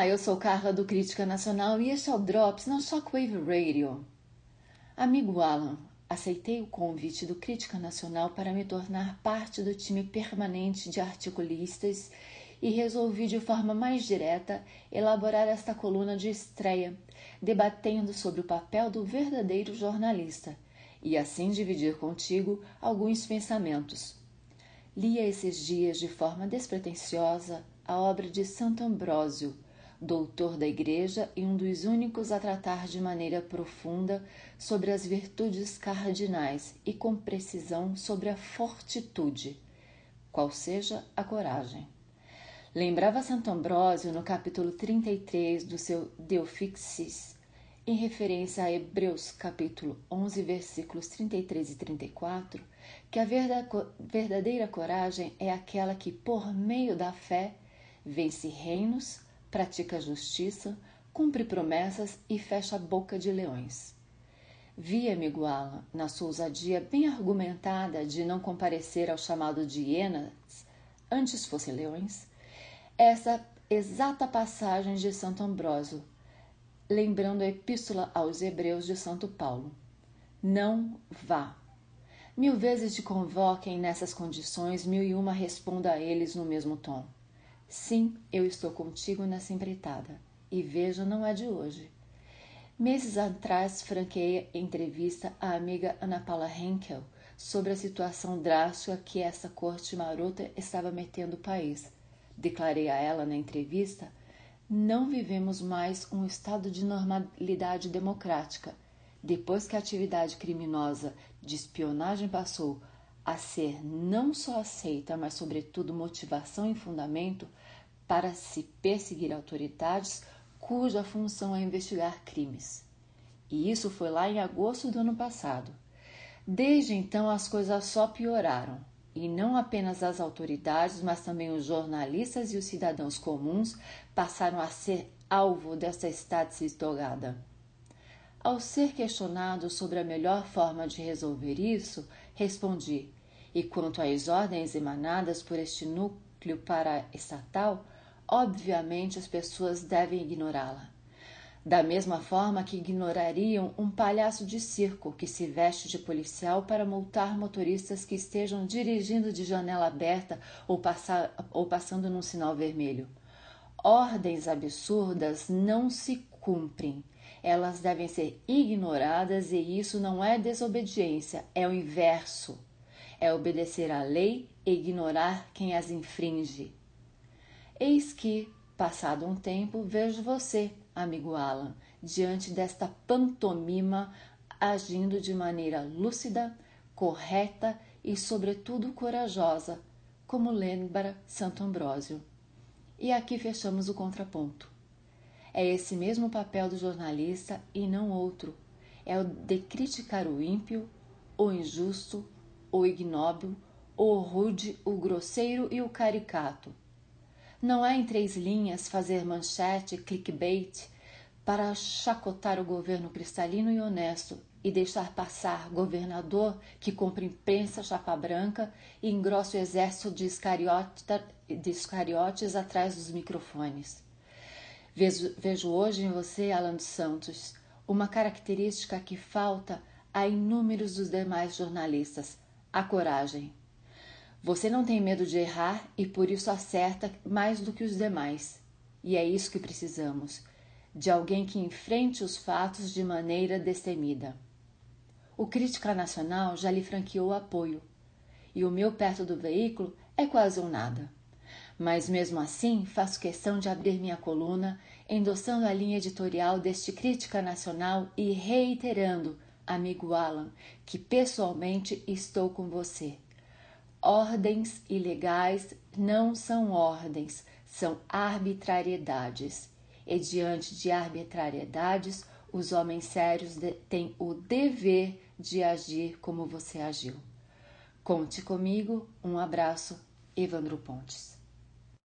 Olá, eu sou Carla do Crítica Nacional e este é o Drops na Shockwave Radio. Amigo Alan, aceitei o convite do Crítica Nacional para me tornar parte do time permanente de articulistas e resolvi de forma mais direta elaborar esta coluna de estreia, debatendo sobre o papel do verdadeiro jornalista e assim dividir contigo alguns pensamentos. Li esses dias de forma despretensiosa a obra de Santo Ambrósio, doutor da Igreja e um dos únicos a tratar de maneira profunda sobre as virtudes cardinais e com precisão sobre a fortitude, qual seja a coragem. Lembrava Santo Ambrósio no capítulo 33 do seu Deufixis, em referência a Hebreus capítulo 11, versículos 33 e 34, que a verdadeira coragem é aquela que, por meio da fé, vence reinos, pratica justiça, cumpre promessas e fecha a boca de leões. Vi, amigo Alan, na sua ousadia bem argumentada de não comparecer ao chamado de hienas, antes fossem leões, essa exata passagem de Santo Ambrósio, lembrando a epístola aos Hebreus de Santo Paulo. Não vá. Mil vezes te convoquem nessas condições, mil e uma responda a eles no mesmo tom. Sim, eu estou contigo nessa empreitada. E veja, não é de hoje. Meses atrás, franqueei entrevista à amiga Ana Paula Henkel sobre a situação drástica que essa corte marota estava metendo o país. Declarei a ela na entrevista: não vivemos mais um estado de normalidade democrática. Depois que a atividade criminosa de espionagem passou a ser não só aceita, mas sobretudo motivação e fundamento para se perseguir autoridades cuja função é investigar crimes. E isso foi lá em agosto do ano passado. Desde então as coisas só pioraram, e não apenas as autoridades, mas também os jornalistas e os cidadãos comuns passaram a ser alvo dessa estática togada. Ao ser questionado sobre a melhor forma de resolver isso, respondi: e quanto às ordens emanadas por este núcleo paraestatal, obviamente as pessoas devem ignorá-la. Da mesma forma que ignorariam um palhaço de circo que se veste de policial para multar motoristas que estejam dirigindo de janela aberta ou, passar, ou passando num sinal vermelho. Ordens absurdas não se cumprem elas devem ser ignoradas e isso não é desobediência, é o inverso. É obedecer à lei e ignorar quem as infringe. Eis que, passado um tempo, vejo você, amigo Alan, diante desta pantomima, agindo de maneira lúcida, correta e, sobretudo, corajosa, como lembra Santo Ambrósio. E aqui fechamos o contraponto. É esse mesmo papel do jornalista e não outro. É o de criticar o ímpio, o injusto, o ignóbil, o rude, o grosseiro e o caricato. Não é em três linhas fazer manchete, clickbait, para chacotar o governo cristalino e honesto e deixar passar governador que compra imprensa chapa branca e engrossa o exército de, de escariotes atrás dos microfones. Vejo, vejo hoje em você, Alan dos Santos, uma característica que falta a inúmeros dos demais jornalistas: a coragem. Você não tem medo de errar e por isso acerta mais do que os demais. E é isso que precisamos: de alguém que enfrente os fatos de maneira destemida. O Crítica Nacional já lhe franqueou apoio, e o meu perto do veículo é quase um nada. Mas mesmo assim, faço questão de abrir minha coluna, endossando a linha editorial deste Crítica Nacional e reiterando, amigo Alan, que pessoalmente estou com você. Ordens ilegais não são ordens, são arbitrariedades. E diante de arbitrariedades, os homens sérios têm o dever de agir como você agiu. Conte comigo. Um abraço, Evandro Pontes.